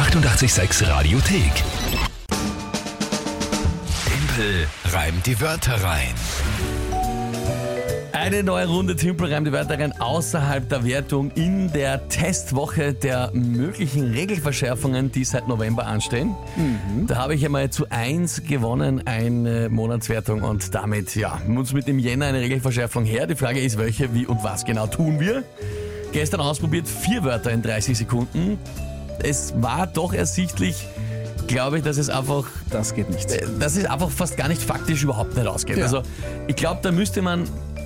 886 Radiothek. Tempel reimt die Wörter rein. Eine neue Runde Timpel reimt die Wörter rein außerhalb der Wertung in der Testwoche der möglichen Regelverschärfungen, die seit November anstehen. Da habe ich einmal zu eins gewonnen, eine Monatswertung und damit, ja, muss mit dem Jänner eine Regelverschärfung her. Die Frage ist, welche, wie und was genau tun wir? Gestern ausprobiert, vier Wörter in 30 Sekunden. Es war doch ersichtlich, glaube ich, dass es einfach Das geht nicht. dass es einfach fast gar nicht faktisch überhaupt nicht ausgeht. Ja. Also ich glaube, da müsste man,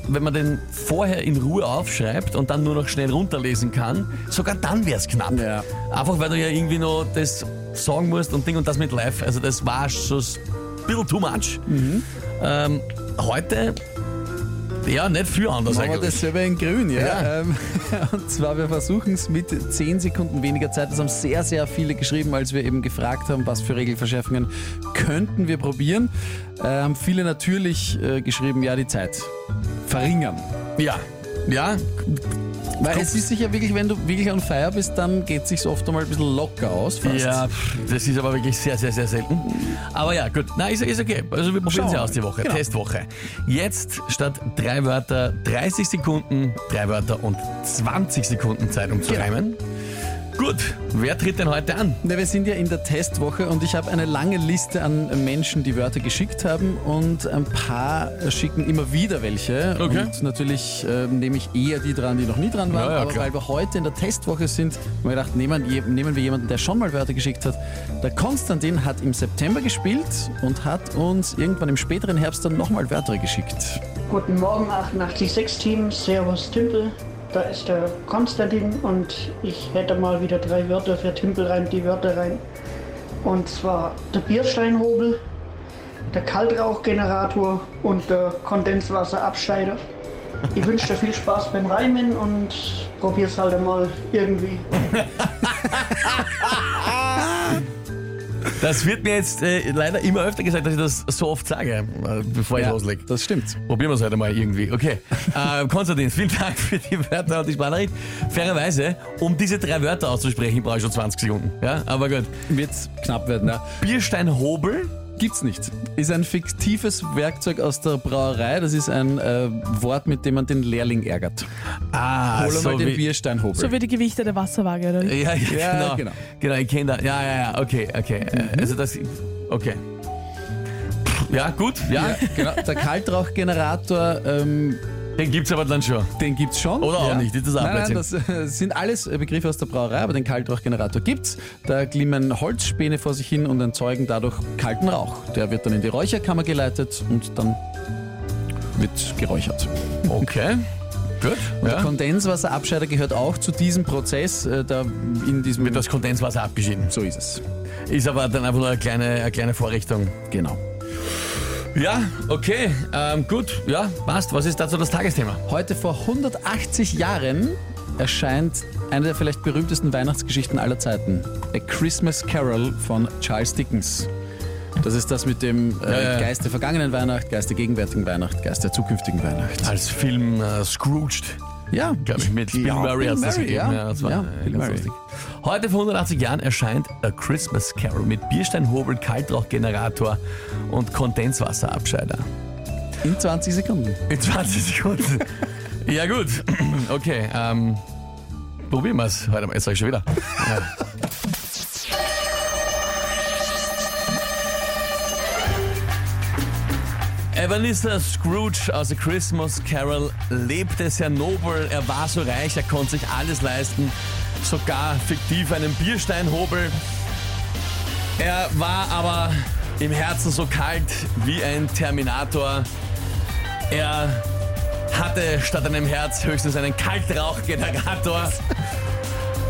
wenn man den vorher in Ruhe aufschreibt und dann nur noch schnell runterlesen kann, sogar dann wäre es knapp. Ja. Einfach weil du ja irgendwie noch das sagen musst und Ding und das mit live. Also das war schon ein bisschen too much. Mhm. Ähm, heute, ja, nicht viel anders Machen wir eigentlich. dasselbe in grün, ja. Ja. Ähm, und zwar, wir versuchen es mit 10 Sekunden weniger Zeit. Das haben sehr, sehr viele geschrieben, als wir eben gefragt haben, was für Regelverschärfungen könnten wir probieren. Äh, haben viele natürlich äh, geschrieben, ja, die Zeit verringern. Ja, ja, Weil es ist sicher wirklich, wenn du wirklich on fire bist, dann geht es sich oft einmal ein bisschen locker aus. Fast. Ja, das ist aber wirklich sehr, sehr, sehr selten. Aber ja, gut. Na, ist, ist okay. Also wir probieren sie aus die. Woche. Genau. Testwoche. Jetzt statt drei Wörter 30 Sekunden, drei Wörter und 20 Sekunden Zeit, um zu Genau. reimen. Gut, wer tritt denn heute an? Na, wir sind ja in der Testwoche und ich habe eine lange Liste an Menschen, die Wörter geschickt haben und ein paar schicken immer wieder welche. Okay. Und natürlich äh, nehme ich eher die dran, die noch nie dran waren. Ja, ja, Aber klar. weil wir heute in der Testwoche sind, haben wir gedacht, nehmen, nehmen wir jemanden, der schon mal Wörter geschickt hat. Der Konstantin hat im September gespielt und hat uns irgendwann im späteren Herbst dann nochmal Wörter geschickt. Guten Morgen 886 Team, Servus Timpel. Da ist der Konstantin und ich hätte mal wieder drei Wörter für Timpel rein, die Wörter rein. Und zwar der Biersteinhobel, der Kaltrauchgenerator und der Kondenswasserabscheider. Ich wünsche dir viel Spaß beim Reimen und probier's halt einmal irgendwie. Das wird mir jetzt äh, leider immer öfter gesagt, dass ich das so oft sage, äh, bevor ich loslege. das stimmt. Probieren wir es heute mal irgendwie. Okay. Äh, Konstantin, vielen Dank für die Wörter und die Sprachnachricht. Fairerweise, um diese drei Wörter auszusprechen, brauche ich schon 20 Sekunden. Ja, aber gut. Wird knapp werden, ja. Biersteinhobel. Gibt's nicht. Ist ein fiktives Werkzeug aus der Brauerei. Das ist ein äh, Wort, mit dem man den Lehrling ärgert. Ah, Hol so mal den wie, Biersteinhobel. So wie die Gewichte der Wasserwaage, oder? ja, ja, Ja, genau. genau. Genau, ich kenne da. Ja, ja, ja, okay, okay. Äh, Also das, okay. Ja, gut, ja. Ja, genau. Der Kaltrauchgenerator, ähm, Den gibt's aber dann schon. den gibt's schon. Oder auch ja. nicht, ist das nein, nein, Ableitung? das äh, sind alles äh, Begriffe aus der Brauerei, aber den Kaltrauchgenerator gibt's. Da glimmen Holzspäne vor sich hin und erzeugen dadurch kalten Rauch. Der wird dann in die Räucherkammer geleitet und dann wird geräuchert. Okay. Gut. Der Ja. Kondenswasserabscheider gehört auch zu diesem Prozess. Äh, da in diesem Wird das Kondenswasser abgeschieden. so ist es. Ist aber dann einfach nur eine kleine, eine kleine Vorrichtung. Genau. Ja, okay. Ähm, gut, ja, passt. Was ist dazu das Tagesthema? Heute vor 180 Jahren erscheint eine der vielleicht berühmtesten Weihnachtsgeschichten aller Zeiten. A Christmas Carol von Charles Dickens. Das ist das mit dem äh, Ja, ja. Geist der vergangenen Weihnacht, Geist der gegenwärtigen Weihnacht, Geist der zukünftigen Weihnacht. Als Film äh, Scrooged, Ja, glaube ich, mit Bill Ja, Murray Bill Murray, gegeben. ja. das war Ja, Bill ganz Murray. lustig. Heute vor 180 Jahren erscheint A Christmas Carol mit Biersteinhobel, Kaltrauchgenerator und Kondenswasserabscheider. in 20 Sekunden. In 20 Sekunden. ja gut, okay. Ähm, probieren wir es heute mal. Jetzt sag ich schon wieder. Ja. Ebenezer Scrooge aus A Christmas Carol lebte sehr nobel, er war so reich, er konnte sich alles leisten, sogar fiktiv einen Biersteinhobel. Er war aber im Herzen so kalt wie ein Terminator. Er hatte statt einem Herz höchstens einen Kaltrauchgenerator.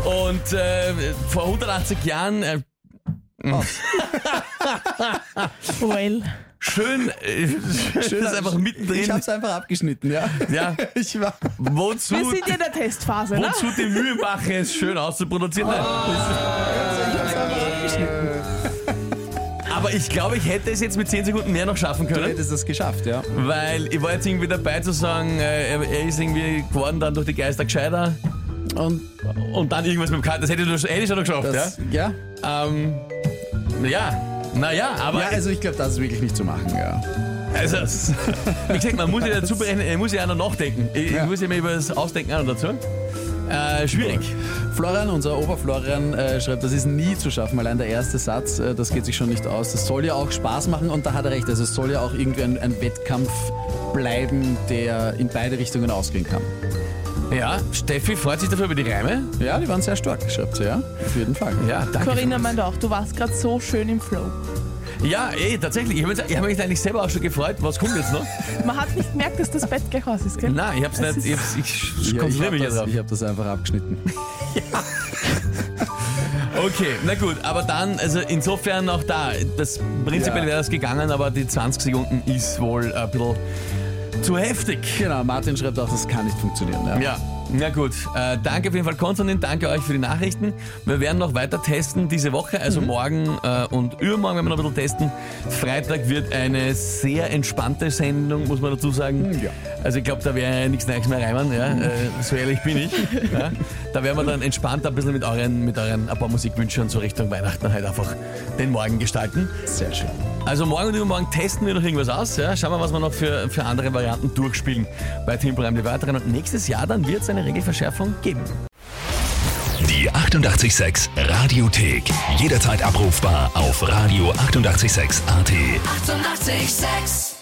Und äh, vor 180 Jahren, äh, Well. Schön, äh, schön ist einfach mittendrin. Ich hab's einfach abgeschnitten, ja. Ja, Ich war. wozu, Wir sind ja in der Testphase, ne? wozu die Mühe machen, es schön auszuproduzieren? Nein. Ich hab's einfach abgeschnitten. Aber ich glaube, ich hätte es jetzt mit 10 Sekunden mehr noch schaffen Du können. hättest das geschafft, ja. Weil ich war jetzt irgendwie dabei zu sagen, äh, er ist irgendwie geworden dann durch die Geister gescheiter Und und dann irgendwas mit dem Kalt. Das hätte hätte ich schon noch geschafft, das, ja? ja, Ähm, ja, naja, aber Ja, also ich glaube, das ist wirklich nicht zu machen, ja. also, wie gesagt, man muss ja dazu berechnen, man muss ja auch noch nachdenken. Ich, Ja. ich muss ja mir über das Ausdenken auch noch dazu. Äh, schwierig. Florian, unser Oberflorian, äh, schreibt, das ist nie zu schaffen. Allein der erste Satz, äh, das geht sich schon nicht aus. Das soll ja auch Spaß machen und da hat er recht. Also es soll ja auch irgendwie ein, ein Wettkampf bleiben, der in beide Richtungen ausgehen kann. Ja, Steffi freut sich dafür über die Reime. Ja, die waren sehr stark, schreibt sie, ja. Auf jeden Fall. Ja, danke. Corinna meint auch, du warst gerade so schön im Flow. Ja, eh, tatsächlich. Ich habe mich, ich hab mich eigentlich selber auch schon gefreut. Was kommt jetzt noch? Man hat nicht gemerkt, dass das Bett gleich aus ist, gell? Nein, ich hab's Das nicht. Ich, hab's, ich Ja, ich konzentriere habe mich jetzt das, drauf. ich hab das einfach abgeschnitten. Okay, na gut, aber dann, also insofern auch da, das prinzipiell Ja. wäre das gegangen, aber die 20 Sekunden ist wohl ein bisschen zu heftig. Genau, Martin schreibt auch, das kann nicht funktionieren. Ja. Ja, na gut. Äh, danke auf jeden Fall, Konstantin. Danke euch für die Nachrichten. Wir werden noch weiter testen diese Woche, also morgen äh, und übermorgen werden wir noch ein bisschen testen. Freitag wird eine sehr entspannte Sendung, muss man dazu sagen. Ja. Also ich glaube, da wäre nichts Neues mehr reimen, ja. äh, so ehrlich bin ich. Ja. Da werden wir dann entspannt ein bisschen mit euren, mit euren ein paar Musikwünschen so Richtung Weihnachten halt einfach den Morgen gestalten. Sehr schön. Also morgen und übermorgen testen wir noch irgendwas aus. Ja? Schauen wir, was wir noch für, für andere Varianten durchspielen bei Timbrheim die Weiteren. Und nächstes Jahr dann wird es eine Regelverschärfung geben. Die 886 Radiothek. Jederzeit abrufbar auf radio886.at. 886! 886